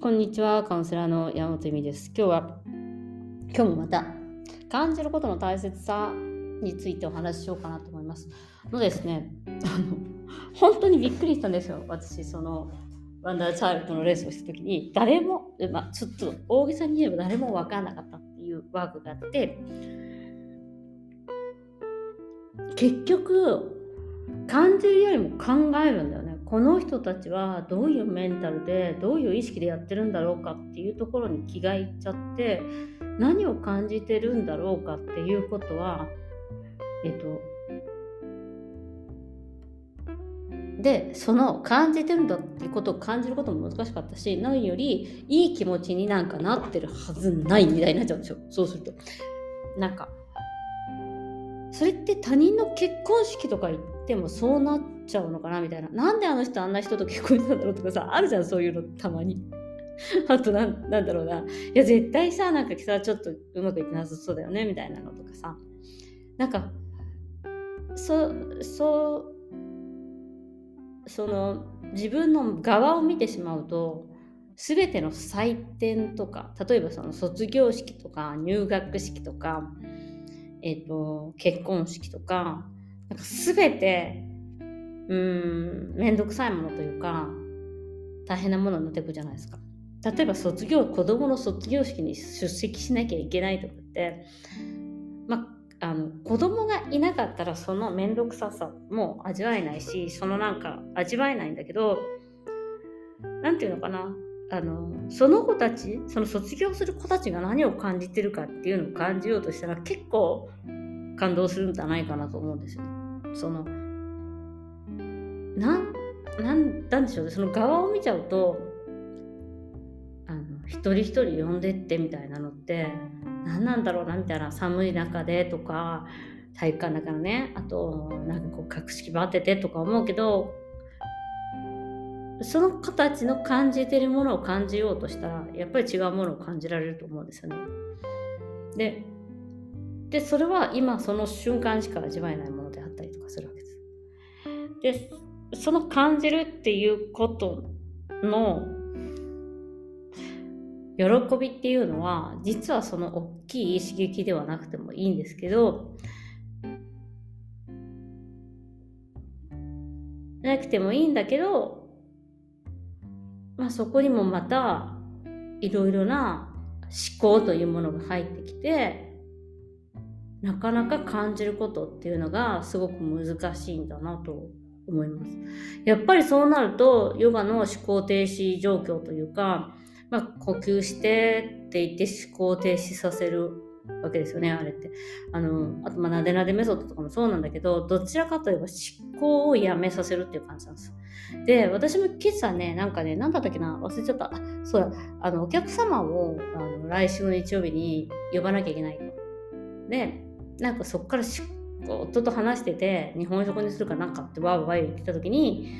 こんにちは、カウンセラーの山本由美です。今日は、今日もまた、感じることの大切さについてお話ししようかなと思います。のですね、あの、本当にびっくりしたんですよ。私、その、ワンダーチャイルドのレースをした時に、誰も、まあ、ちょっと大げさに言えば誰も分からなかったっていうワークがあって、結局、感じるよりも考えるんだよね。この人たちはどういうメンタルでどういう意識でやってるんだろうかっていうところに気がいっちゃって何を感じてるんだろうかっていうことはえっとでその感じてるんだっていうことを感じることも難しかったし何よりいい気持ちになんかなってるはずないみたいになっちゃうんですよ。そうすると。なんかそれって他人の結婚式とか行ってもそうなっちゃうのかなみたいな。なんであの人あんな人と結婚したんだろうとかさあるじゃんそういうのたまに。あとなんだろうな。いや絶対さなんかさちょっとうまくいってなさそうだよねみたいなのとかさ。なんかそそその自分の側を見てしまうと全ての祭典とか例えばその卒業式とか入学式とかえっ、ー、と、結婚式とか、なんか全て、うん、めんどくさいものというか、大変なものになっていくじゃないですか。例えば卒業、子供の卒業式に出席しなきゃいけないとかって、まあ、あの子供がいなかったらその面倒くささも味わえないしそのなんか味わえないんだけど何て言うのかなあのその子たちその卒業する子たちが何を感じてるかっていうのを感じようとしたら結構感動するんじゃないかなと思うんですよね。そのなんなんでしょうねその側を見ちゃうとあの一人一人呼んでってみたいなのって何なんだろうなみたいな寒い中でとか体育館だからねあとなんかこう格式ばっててとか思うけどその子たちの感じてるものを感じようとしたらやっぱり違うものを感じられると思うんですよね。ででそれは今その瞬間しか味わえないものであったりとかするわけです。でその感じるっていうことの喜びっていうのは実はその大きい刺激ではなくてもいいんですけどなくてもいいんだけどまあ、そこにもまたいろいろな思考というものが入ってきてなかなか感じることっていうのがすごく難しいんだなと思います。やっぱりそうなるとヨガの思考停止状況というか、まあ、呼吸してって言って思考停止させるわけですよね、あれって。あの、あと、まあ、なでなでメソッドとかもそうなんだけど、どちらかといえば思考をやめさせるっていう感じなんです。で、私も今朝ね、なんかね、なんだったっけな、忘れちゃった。そうだ、あの、お客様をあの来週の日曜日に呼ばなきゃいけないと。で、なんかそっから夫と話してて、日本食にするかなんかってわーわー言ってた時に、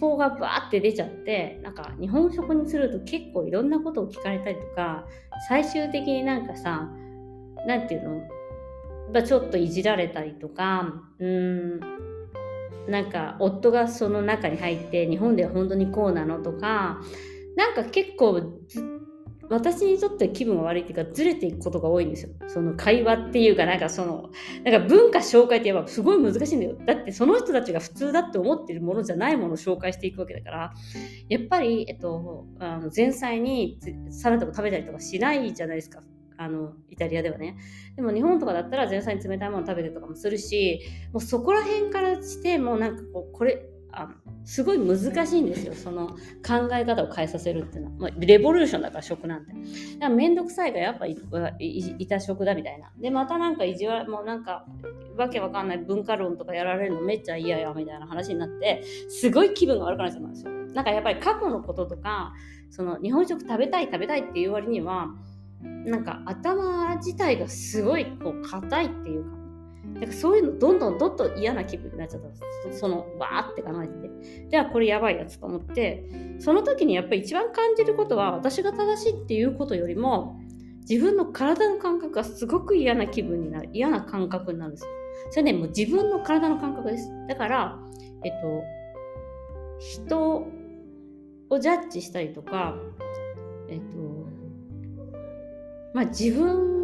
思考がバーって出ちゃって、なんか日本食にすると結構いろんなことを聞かれたりとか、最終的になんかさ、なんていうの、まあ、ちょっといじられたりとか、うん、なんか夫がその中に入って日本では本当にこうなのとかなんか結構ずっ私にとっては気分が悪いっていうかずれていくことが多いんですよ。その会話っていうかなんかそのなんか文化紹介って言えばすごい難しいんだよ。だってその人たちが普通だって思ってるものじゃないものを紹介していくわけだからやっぱり、えっと、あの前菜にサラダを食べたりとかしないじゃないですかあのイタリアではねでも日本とかだったら前菜に冷たいもの食べてとかもするしもうそこら辺からしてもうなんかこうこれあすごい難しいんですよ。その考え方を変えさせるっていうのは、まあ、レボリューションだから食なんて。だからめんどくさいがやっぱいいた食だみたいな。でまたなんか意地悪もうなんかわけわかんない文化論とかやられるのめっちゃ嫌やみたいな話になってすごい気分が悪くなっちゃうんですよ。なんかやっぱり過去のこととかその日本食食べたい食べたいっていう割にはなんか頭自体がすごいこう硬いっていうか、なんかそういうのどんどんどんどん嫌な気分になっちゃったそのバーって考えてて。じゃあこれやばいやつと思って、その時にやっぱり一番感じることは私が正しいっていうことよりも、自分の体の感覚がすごく嫌な気分になる、嫌な感覚になるんです。それね、もう自分の体の感覚です。だから、えっと、人をジャッジしたりとか、えっとまあ自分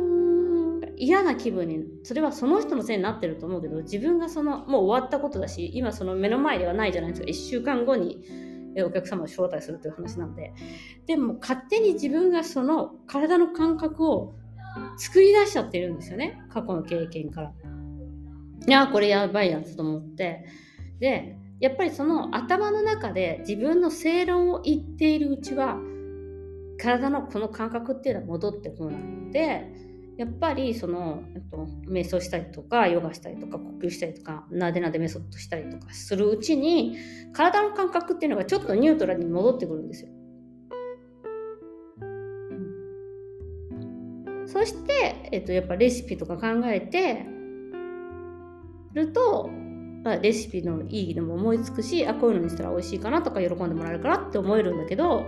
嫌な気分にそれはその人のせいになってると思うけど自分がそのもう終わったことだし今その目の前ではないじゃないですか。1週間後にお客様を招待するという話なんで。でも勝手に自分がその体の感覚を作り出しちゃってるんですよね。過去の経験から。いやこれやばいやつと思って。でやっぱりその頭の中で自分の正論を言っているうちは体のこの感覚っていうのは戻ってこない。のでやっぱりその、えっと、瞑想したりとかヨガしたりとか呼吸したりとかなでなでメソッドしたりとかするうちに体の感覚っていうのがちょっとニュートラルに戻ってくるんですよ。そして、えっと、やっぱレシピとか考えてると、まあ、レシピのいいのも思いつくしあこういうのにしたら美味しいかなとか喜んでもらえるかなって思えるんだけど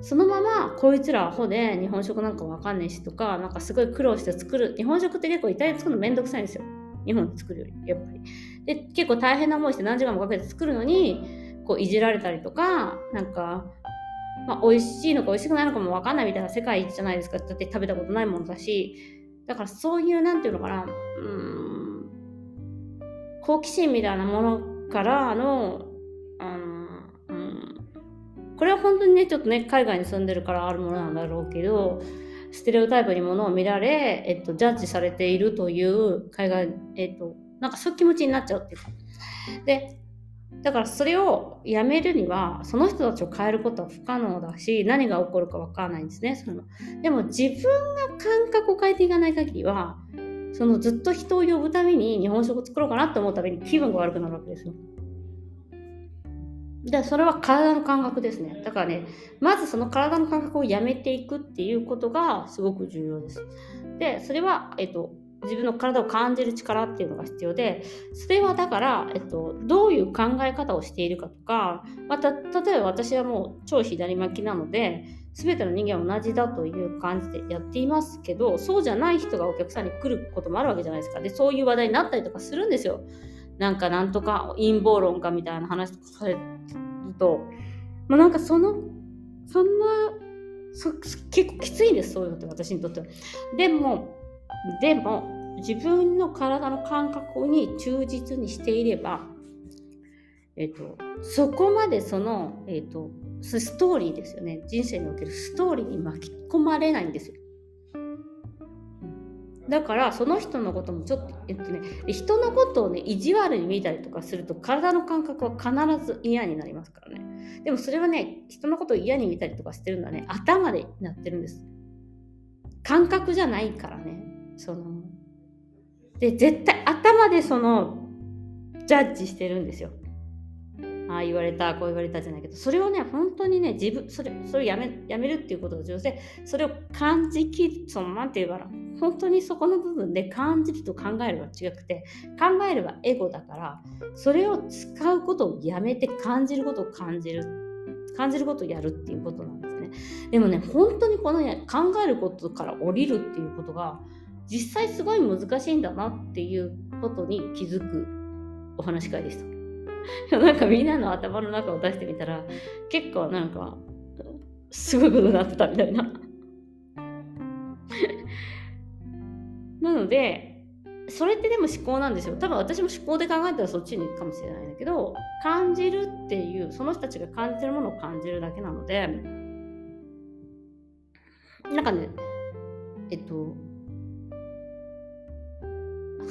そのままこいつらアホで日本食なんかわかんないしとかなんかすごい苦労して作る。日本食って結構イタリア作るのめんどくさいんですよ。日本で作るよりやっぱり。で結構大変な思いして何時間もかけて作るのにこういじられたりとかなんかまあ、美味しいのか美味しくないのかも分かんないみたいな世界じゃないですか。だって食べたことないものだし。だからそういうなんていうのかな。うん好奇心みたいなものからの、これは本当にねちょっとね海外に住んでるからあるものなんだろうけどステレオタイプにものを見られ、えっと、ジャッジされているという海外、えっと、なんかそういう気持ちになっちゃうっていうか。でだからそれをやめるにはその人たちを変えることは不可能だし何が起こるか分からないんですねそのでも自分が感覚を変えていかない限りはそのずっと人を呼ぶために日本食を作ろうかなって思うために気分が悪くなるわけですよ。でそれは体の感覚ですね。だからね、まずその体の感覚をやめていくっていうことがすごく重要です。で、それは、えっと、自分の体を感じる力っていうのが必要でそれはだから、えっと、どういう考え方をしているかとかまた例えば私はもう超左巻きなので全ての人間は同じだという感じでやっていますけどそうじゃない人がお客さんに来ることもあるわけじゃないですかでそういう話題になったりとかするんですよなんかなんとか陰謀論かみたいな話とかされるともうなんかそのそんなそ結構きついんですそういうのって私にとってはでもでも自分の体の感覚に忠実にしていれば、えっと、そこまでその、えっと、ストーリーですよね人生におけるストーリーに巻き込まれないんですよ。だからその人のこともちょっと、えっとね、人のことをね意地悪に見たりとかすると体の感覚は必ず嫌になりますからね。でもそれはね人のことを嫌に見たりとかしてるのはね頭でなってるんです。感覚じゃないからね。そので絶対頭でそのジャッジしてるんですよ。ああ言われたこう言われたじゃないけどそれをね本当にね自分それそれをやめやめるっていうことが重要でそれを感じきそのなんて言うから本当にそこの部分で感じると考えるは違くて考えればエゴだからそれを使うことをやめて感じることを感じる感じることをやるっていうことなんですねでもね本当にこの、考えることから降りるっていうことが実際すごい難しいんだなっていうことに気づくお話し会でした。なんかみんなの頭の中を出してみたら結構なんかすごいことになってたみたいな。なのでそれってでも思考なんですよ。多分私も思考で考えたらそっちに行くかもしれないんだけど感じるっていうその人たちが感じてるものを感じるだけなのでなんかねえっと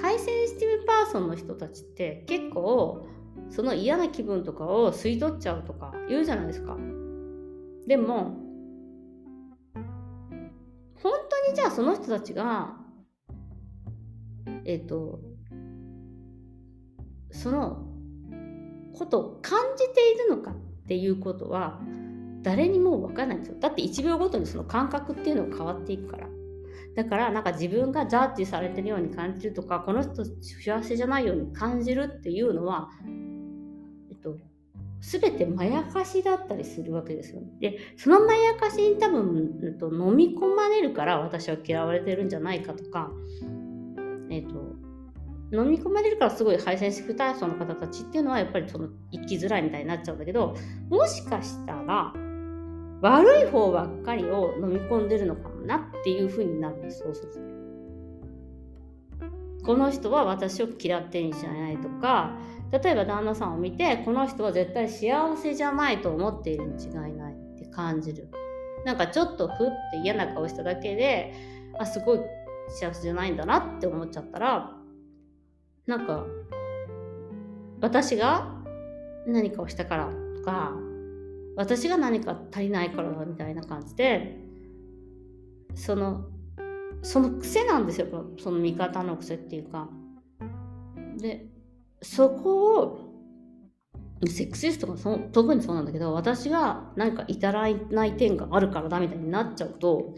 high sensitive person の人たちって結構その嫌な気分とかを吸い取っちゃうとか言うじゃないですか。でも本当にじゃあその人たちがえっ、ー、とそのことを感じているのかっていうことは誰にも分からないんですよ。だって1秒ごとにその感覚っていうのが変わっていくから。だからなんか自分がジャッジされてるように感じるとかこの人幸せじゃないように感じるっていうのは、えっと、全てまやかしだったりするわけですよ。ねでそのまやかしに多分、えっと、飲み込まれるから私は嫌われてるんじゃないかとか、えっと、飲み込まれるからすごいハイセンシティブ体操の方たちっていうのはやっぱりその生きづらいみたいになっちゃうんだけどもしかしたら悪い方ばっかりを飲み込んでるのかもなっていうふうになるんですそうすると。この人は私を嫌ってんじゃないとか例えば旦那さんを見てこの人は絶対幸せじゃないと思っているに違いないって感じるなんかちょっとふって嫌な顔しただけであすごい幸せじゃないんだなって思っちゃったらなんか私が何かをしたからとか私が何か足りないからだみたいな感じでそのその癖なんですよその味方の癖っていうか。でそこをセクシストがそ特にそうなんだけど私が何か至らない点があるからだみたいになっちゃうと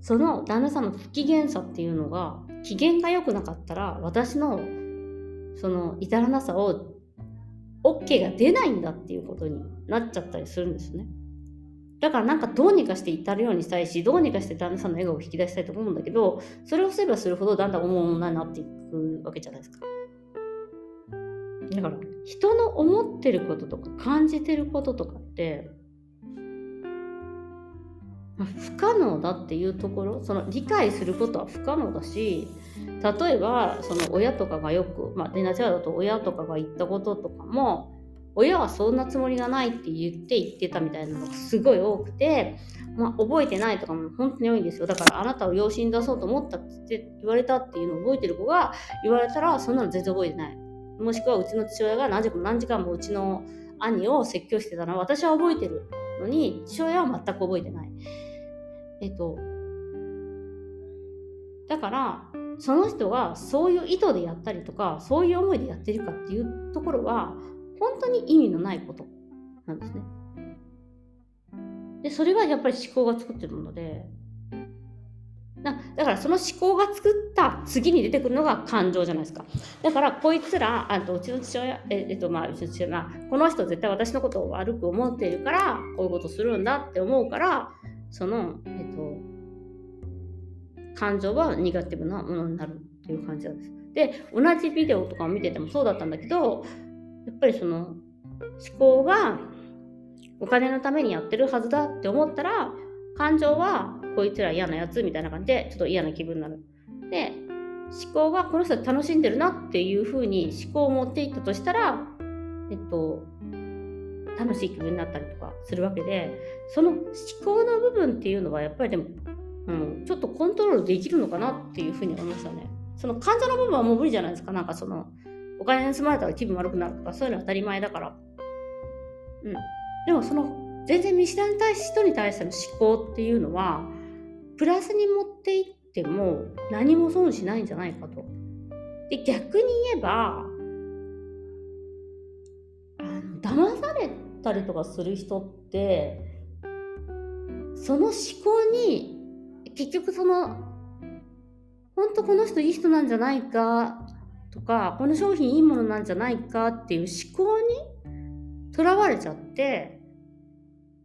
その旦那さんの不機嫌さっていうのが機嫌が良くなかったら私のその至らなさを OK が出ないんだっていうことになっちゃったりするんですね。だからなんかどうにかして至るようにしたいしどうにかして旦那さんの笑顔を引き出したいと思うんだけどそれをすればするほどだんだん重々になっていくわけじゃないですか。だから人の思ってることとか感じてることとかって不可能だっていうところその理解することは不可能だし例えばその親とかがよく、まあ、デナチャーだと親とかが言ったこととかも親はそんなつもりがないって言って言ってたみたいなのがすごい多くて、まあ、覚えてないとかも本当に多いんですよだからあなたを養子に出そうと思ったって言われたっていうのを覚えてる子が言われたらそんなの全然覚えてないもしくはうちの父親が何時間何時間もうちの兄を説教してたのは私は覚えてるのに父親は全く覚えてない。えっとだからその人がそういう意図でやったりとかそういう思いでやってるかっていうところは本当に意味のないことなんですね。でそれはやっぱり思考が作ってるものでなだからその思考が作った次に出てくるのが感情じゃないですか。だからこいつら、あとうちの父親、ええっとまあ、うちの父親が、この人絶対私のことを悪く思っているから、こういうことするんだって思うから、その、感情はネガティブなものになるっていう感じなんです。で、同じビデオとかを見ててもそうだったんだけど、やっぱりその思考がお金のためにやってるはずだって思ったら、感情はこいつら嫌なやつみたいな感じでちょっと嫌な気分になる。で思考がこの人楽しんでるなっていうふうに思考を持っていったとしたら、えっと、楽しい気分になったりとかするわけでその思考の部分っていうのはやっぱりでも、うん、ちょっとコントロールできるのかなっていうふうに思いましたね。その感情の部分はもう無理じゃないですか。なんかそのお金盗まれたら気分悪くなるとかそういうのは当たり前だから。うん。でもその全然見知らない人に対しての思考っていうのはプラスに持っていっても何も損しないんじゃないかと。で逆に言えばあの騙されたりとかする人ってその思考に結局その本当この人いい人なんじゃないかとかこの商品いいものなんじゃないかっていう思考にとらわれちゃって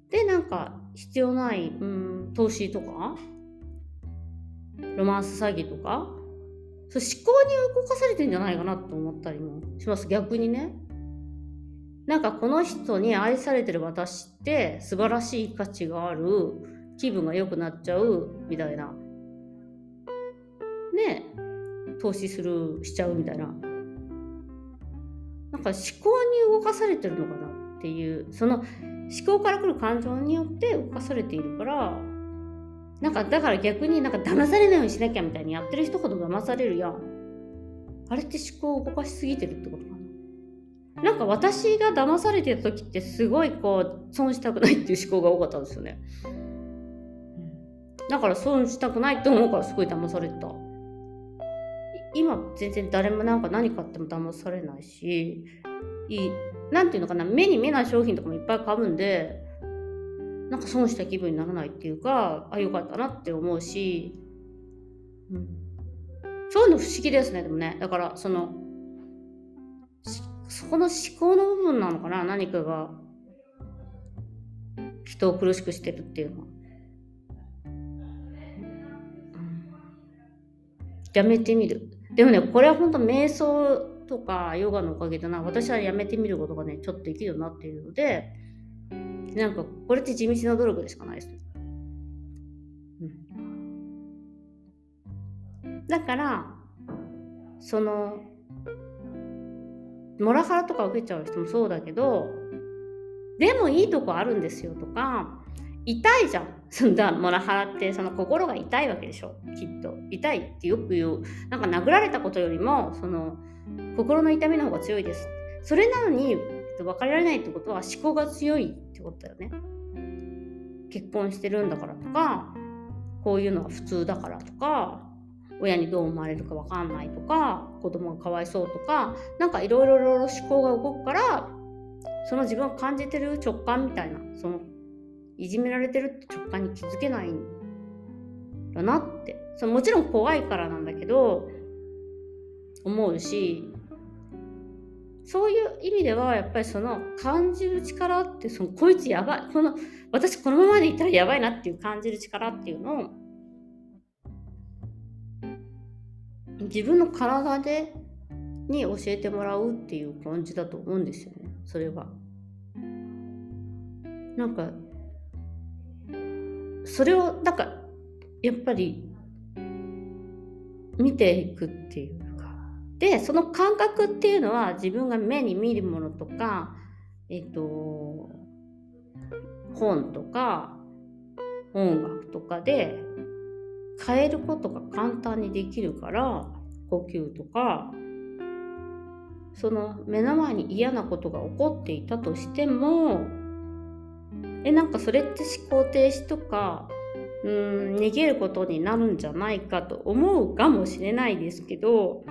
でなんか必要ないうん投資とかロマンス詐欺とかそう思考に動かされてんじゃないかなと思ったりもします逆にね。なんかこの人に愛されてる私って素晴らしい価値がある。気分が良くなっちゃうみたいなね投資するしちゃうみたいななんか思考に動かされてるのかなっていうその思考から来る感情によって動かされているからなんかだから逆になんか騙されないようにしなきゃみたいにやってる人ほど騙されるやん。あれって思考を動かしすぎてるってことかな。なんか私が騙されてた時ってすごいこう損したくないっていう思考が多かったんですよね。だから損したくないって思うからすごい騙された。今全然誰もなんか何買っても騙されないし、いい、なんていうのかな、目に見えない商品とかもいっぱい買うんで、なんか損した気分にならないっていうかあよかったなって思うし、うん、そういうの不思議ですねでもねだからそのそこの思考の部分なのかな何かが人を苦しくしてるっていうのは。やめてみる。でもね、これは本当瞑想とかヨガのおかげだな。私はやめてみることがね、ちょっとできるようになっているので、なんかこれって地道な努力でしかないです。うん、だからそのモラハラとか受けちゃう人もそうだけどでもいいとこあるんですよとか痛いじゃん。そんなモラハラってその心が痛いわけでしょきっと。痛いってよく言う。なんか殴られたことよりもその心の痛みの方が強いです。それなのに分かりられないってことは思考が強いってことだよね。結婚してるんだからとかこういうのが普通だからとか親にどう思われるか分かんないとか子供がかわいそうとかなんかいろいろ思考が動くからその自分が感じてる直感みたいなそのいじめられてるって直感に気づけないんだなって。そもちろん怖いからなんだけど思うしそういう意味ではやっぱりその感じる力ってそのこいつやばい。この私このままでいったらやばいなっていう感じる力っていうのを自分の体でに教えてもらうっていう感じだと思うんですよね。それは。なんかそれをなんかやっぱり見ていくっていうか。でその感覚っていうのは自分が目に見るものとかえっ、と本とか音楽とかで変えることが簡単にできるから呼吸とかその目の前に嫌なことが起こっていたとしてもえなんかそれって思考停止とかうん逃げることになるんじゃないかと思うかもしれないですけど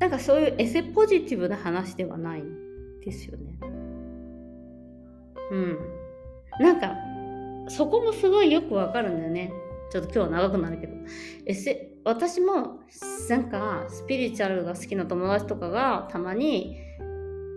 なんかそういうエセポジティブな話ではないですよね。うん。なんかそこもすごいよくわかるんだよね。ちょっと今日は長くなるけど。エセ私もなんかスピリチュアルが好きな友達とかがたまに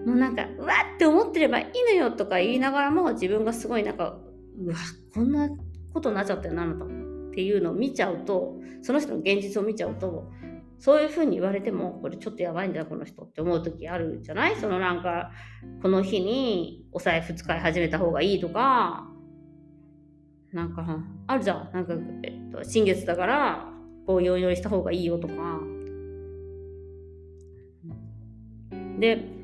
もうなんかうわって思ってればいいのよとか言いながらも自分がすごいなんかうわこんなことになっちゃったよなのっていうのを見ちゃうとその人の現実を見ちゃうとそういうふうに言われてもこれちょっとやばいんだよこの人って思う時あるじゃない？そのなんかこの日にお財布使い始めた方がいいとかなんかあるじゃん。なんか、えっと、新月だからこういうお祈りした方がいいよとか。で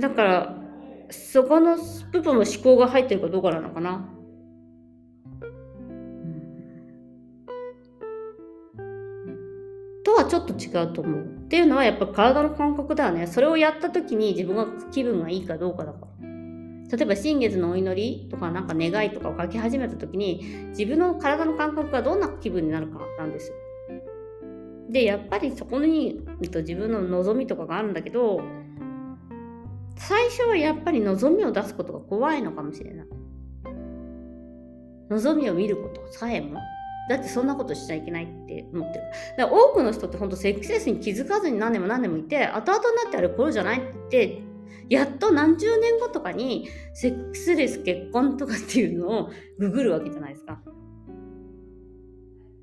だからそこの部分の思考が入ってるかどうかなのかな。とはちょっと違うと思う。っていうのはやっぱ体の感覚だよね。それをやった時に自分が気分がいいかどうかだから。例えば新月のお祈りとかなんか願いとかを書き始めた時に自分の体の感覚がどんな気分になるかなんですよ。でやっぱりそこに、えっと、自分の望みとかがあるんだけど最初はやっぱり望みを出すことが怖いのかもしれない。望みを見ることさえも。だってそんなことしちゃいけないって思ってる。だから多くの人って本当セックスレスに気づかずに何年も何年もいて、後々になってあれこれじゃないってやっと何十年後とかにセックスレス結婚とかっていうのをググるわけじゃないですか。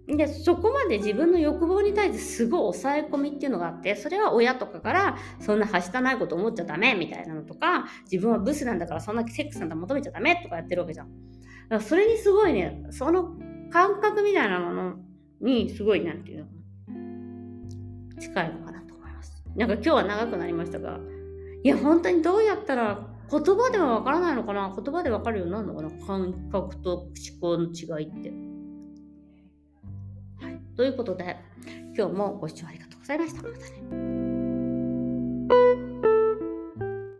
でそこまで自分の欲望に対してすごい抑え込みっていうのがあってそれは親とかからそんなはしたないこと思っちゃダメみたいなのとか自分はブスなんだからそんなセックスなんだ求めちゃダメとかやってるわけじゃん。だからそれにすごいねその感覚みたいなものにすごいなんていうの近いのかなと思います。なんか今日は長くなりましたがいや本当にどうやったら言葉ではわからないのかな言葉でわかるようになるのかな感覚と思考の違いって。ということで、今日もご視聴ありがとうございました。またね。